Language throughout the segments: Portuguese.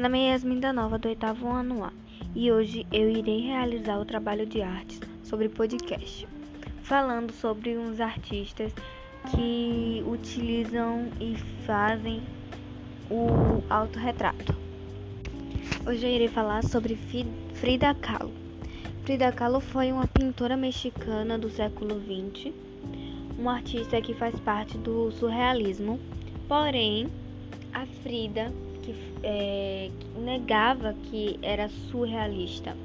nome é Yasmin da Nova, do oitavo ano A, e hoje eu irei realizar o trabalho de artes sobre podcast, falando sobre uns artistas que utilizam e fazem o autorretrato. Hoje eu irei falar sobre Frida Kahlo. Frida Kahlo foi uma pintora mexicana do século XX, uma artista que faz parte do surrealismo, porém a Frida que é, negava que era surrealista.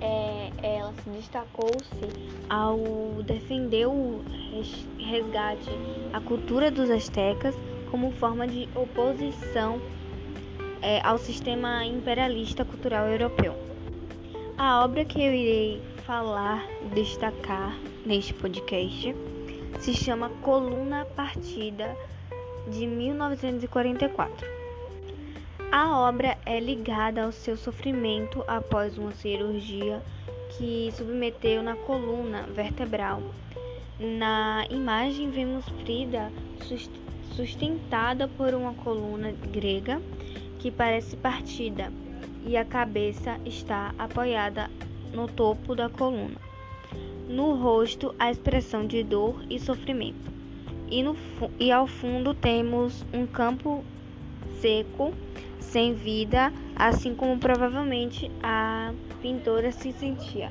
É, ela se destacou-se ao defender o resgate à cultura dos astecas como forma de oposição é, ao sistema imperialista cultural europeu. A obra que eu irei falar, destacar neste podcast, se chama Coluna Partida de 1944. A obra é ligada ao seu sofrimento após uma cirurgia que submeteu na coluna vertebral. Na imagem vemos Frida sustentada por uma coluna grega que parece partida e a cabeça está apoiada no topo da coluna. No rosto, a expressão de dor e sofrimento. E, no, e ao fundo temos um campo seco sem vida, assim como provavelmente a pintora se sentia.